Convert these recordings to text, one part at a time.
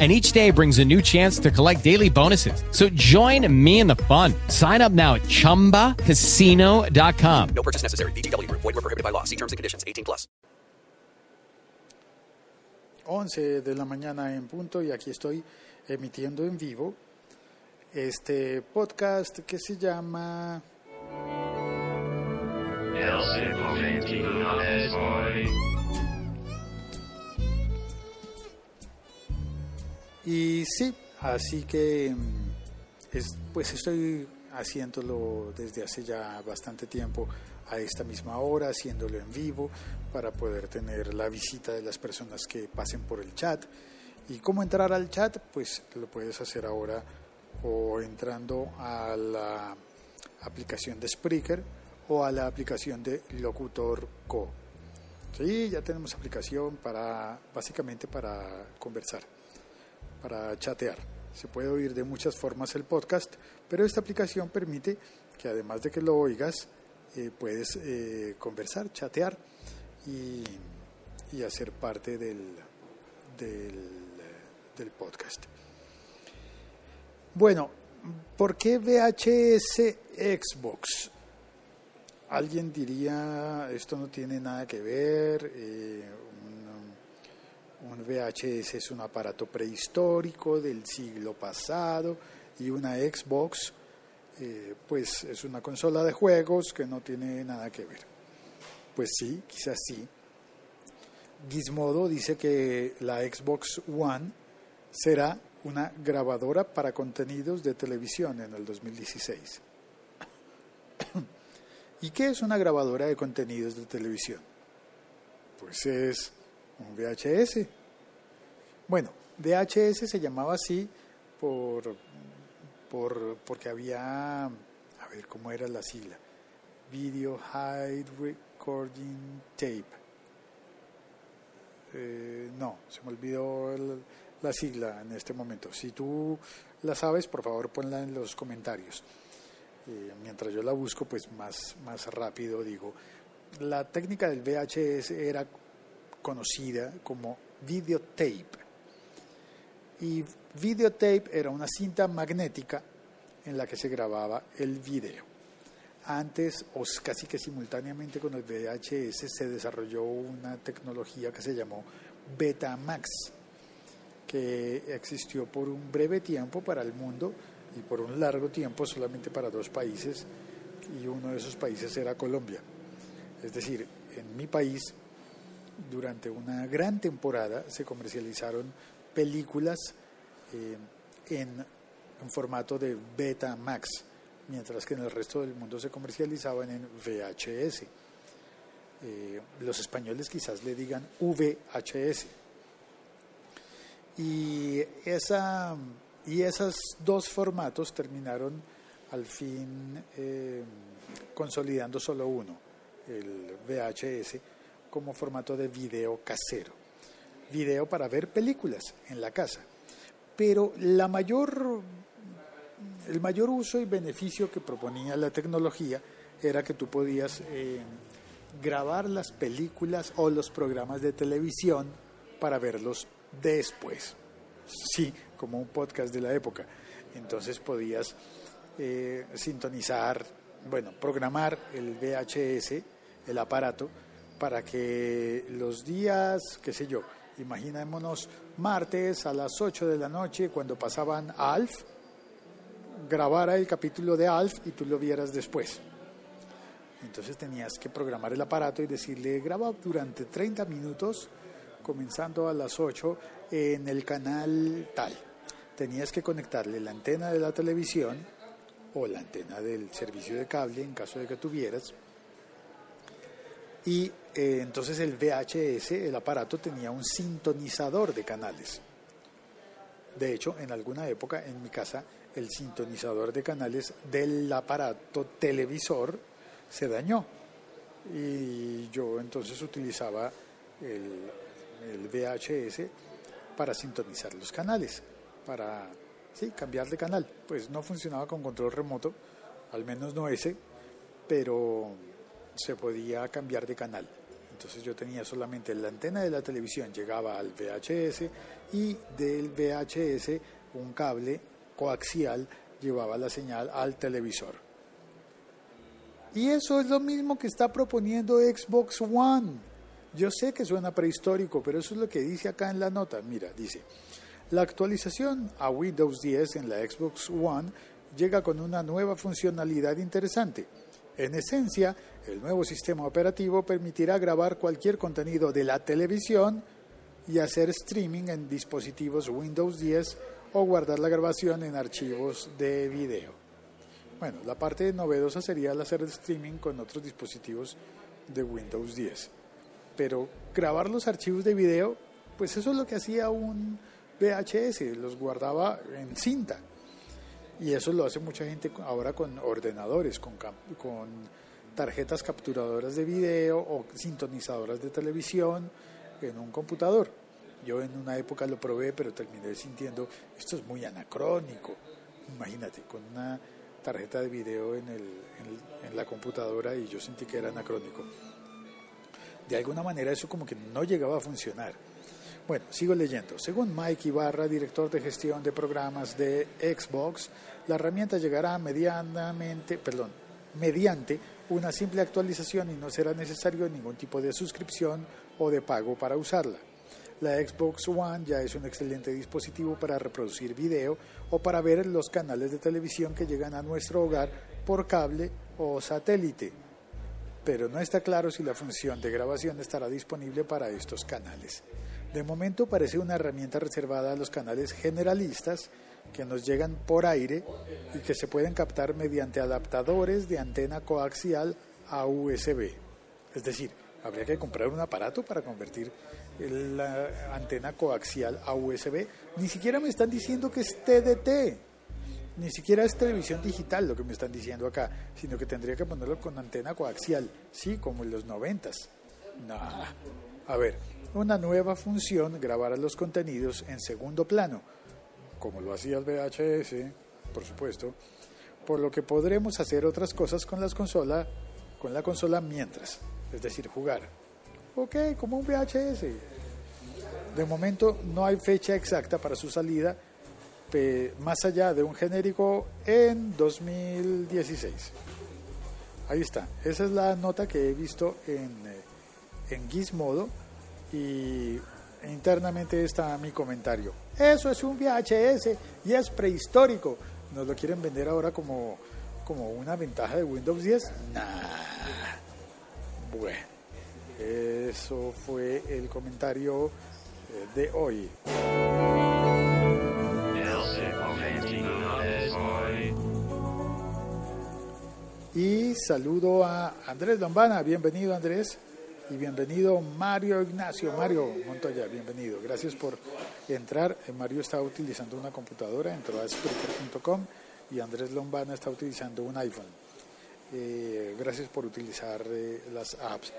and each day brings a new chance to collect daily bonuses. So join me in the fun. Sign up now at ChumbaCasino.com. No purchase necessary. VGW. Void were prohibited by law. See terms and conditions. 18 plus. 11 eh, de la mañana en punto y aquí estoy emitiendo en vivo este podcast que se llama El Y sí, así que mm, es, pues estoy haciéndolo desde hace ya bastante tiempo a esta misma hora, haciéndolo en vivo para poder tener la visita de las personas que pasen por el chat. ¿Y cómo entrar al chat? Pues lo puedes hacer ahora o entrando a la aplicación de Spreaker o a la aplicación de Locutor Co. Sí, ya tenemos aplicación para básicamente para conversar para chatear. Se puede oír de muchas formas el podcast, pero esta aplicación permite que además de que lo oigas, eh, puedes eh, conversar, chatear y, y hacer parte del, del, podcast. Bueno, ¿por qué VHS Xbox? Alguien diría, esto no tiene nada que ver, eh, un VHS es un aparato prehistórico del siglo pasado y una Xbox eh, pues es una consola de juegos que no tiene nada que ver. Pues sí, quizás sí. Gizmodo dice que la Xbox One será una grabadora para contenidos de televisión en el 2016. ¿Y qué es una grabadora de contenidos de televisión? Pues es un VHS. Bueno, VHS se llamaba así por, por, porque había, a ver cómo era la sigla, Video High Recording Tape. Eh, no, se me olvidó el, la sigla en este momento. Si tú la sabes, por favor ponla en los comentarios. Eh, mientras yo la busco, pues más, más rápido digo. La técnica del VHS era conocida como videotape. Y videotape era una cinta magnética en la que se grababa el video. Antes, o casi que simultáneamente con el VHS, se desarrolló una tecnología que se llamó Betamax, que existió por un breve tiempo para el mundo y por un largo tiempo solamente para dos países, y uno de esos países era Colombia. Es decir, en mi país durante una gran temporada se comercializaron películas eh, en, en, formato de Betamax, mientras que en el resto del mundo se comercializaban en VHS. Eh, los españoles quizás le digan VHS. Y, esa, y esos dos formatos terminaron al fin eh, consolidando solo uno, el VHS como formato de video casero, video para ver películas en la casa. Pero la mayor, el mayor uso y beneficio que proponía la tecnología era que tú podías eh, grabar las películas o los programas de televisión para verlos después. Sí, como un podcast de la época. Entonces podías eh, sintonizar, bueno, programar el VHS, el aparato, para que los días, qué sé yo, imaginémonos martes a las 8 de la noche cuando pasaban Alf, grabara el capítulo de Alf y tú lo vieras después. Entonces tenías que programar el aparato y decirle, graba durante 30 minutos, comenzando a las 8 en el canal tal. Tenías que conectarle la antena de la televisión o la antena del servicio de cable en caso de que tuvieras. Y eh, entonces el VHS, el aparato, tenía un sintonizador de canales. De hecho, en alguna época en mi casa, el sintonizador de canales del aparato televisor se dañó. Y yo entonces utilizaba el, el VHS para sintonizar los canales, para sí, cambiar de canal. Pues no funcionaba con control remoto, al menos no ese, pero se podía cambiar de canal. Entonces yo tenía solamente la antena de la televisión, llegaba al VHS y del VHS un cable coaxial llevaba la señal al televisor. Y eso es lo mismo que está proponiendo Xbox One. Yo sé que suena prehistórico, pero eso es lo que dice acá en la nota. Mira, dice, la actualización a Windows 10 en la Xbox One llega con una nueva funcionalidad interesante. En esencia, el nuevo sistema operativo permitirá grabar cualquier contenido de la televisión y hacer streaming en dispositivos Windows 10 o guardar la grabación en archivos de video. Bueno, la parte novedosa sería hacer streaming con otros dispositivos de Windows 10. Pero grabar los archivos de video, pues eso es lo que hacía un VHS, los guardaba en cinta. Y eso lo hace mucha gente ahora con ordenadores, con, tarjetas capturadoras de video o sintonizadoras de televisión en un computador. Yo en una época lo probé, pero terminé sintiendo, esto es muy anacrónico. Imagínate, con una tarjeta de video en, el, en, la computadora y yo sentí que era anacrónico. De alguna manera eso como que no llegaba a funcionar. Bueno, sigo leyendo. Según Mike Ibarra, director de gestión de programas de Xbox, la herramienta llegará medianamente, perdón, mediante una simple actualización y no será necesario ningún tipo de suscripción o de pago para usarla. La Xbox One ya es un excelente dispositivo para reproducir video o para ver los canales de televisión que llegan a nuestro hogar por cable o satélite, pero no está claro si la función de grabación estará disponible para estos canales. De momento parece una herramienta reservada a los canales generalistas que nos llegan por aire y que se pueden captar mediante adaptadores de antena coaxial a USB. Es decir, habría que comprar un aparato para convertir la antena coaxial a USB. Ni siquiera me están diciendo que es TDT, ni siquiera es televisión digital lo que me están diciendo acá, sino que tendría que ponerlo con antena coaxial, sí, como en los noventas. No. A ver, una nueva función, grabar los contenidos en segundo plano como lo hacía el VHS, por supuesto, por lo que podremos hacer otras cosas con las consolas, con la consola mientras, es decir, jugar. Ok, como un VHS. De momento no hay fecha exacta para su salida, más allá de un genérico en 2016. Ahí está, esa es la nota que he visto en, eh, en Gizmodo y internamente está mi comentario. Eso es un VHS y es prehistórico. ¿Nos lo quieren vender ahora como, como una ventaja de Windows 10? Nah. Bueno, eso fue el comentario eh, de hoy. Y saludo a Andrés Lombana. Bienvenido Andrés y bienvenido Mario Ignacio. Mario Montoya, bienvenido. Gracias por entrar. Eh, Mario está utilizando una computadora, entró a Spreaker.com y Andrés Lombana está utilizando un iPhone. Eh, gracias por utilizar eh, las apps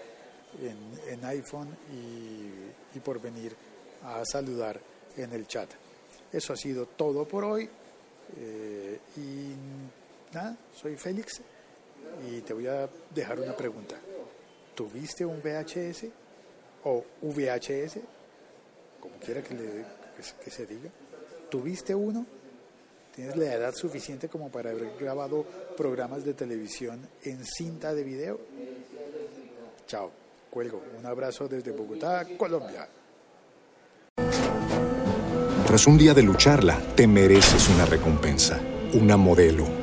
en, iPhone y, y, por venir a saludar en el chat. Eso ha sido todo por hoy. y nada, soy Félix y te voy a dejar una pregunta. ¿Tuviste un VHS o VHS? Como quiera que, le, que se diga. ¿Tuviste uno? ¿Tienes la edad suficiente como para haber grabado programas de televisión en cinta de video? Chao, cuelgo. Un abrazo desde Bogotá, Colombia. Tras un día de lucharla, te mereces una recompensa, una modelo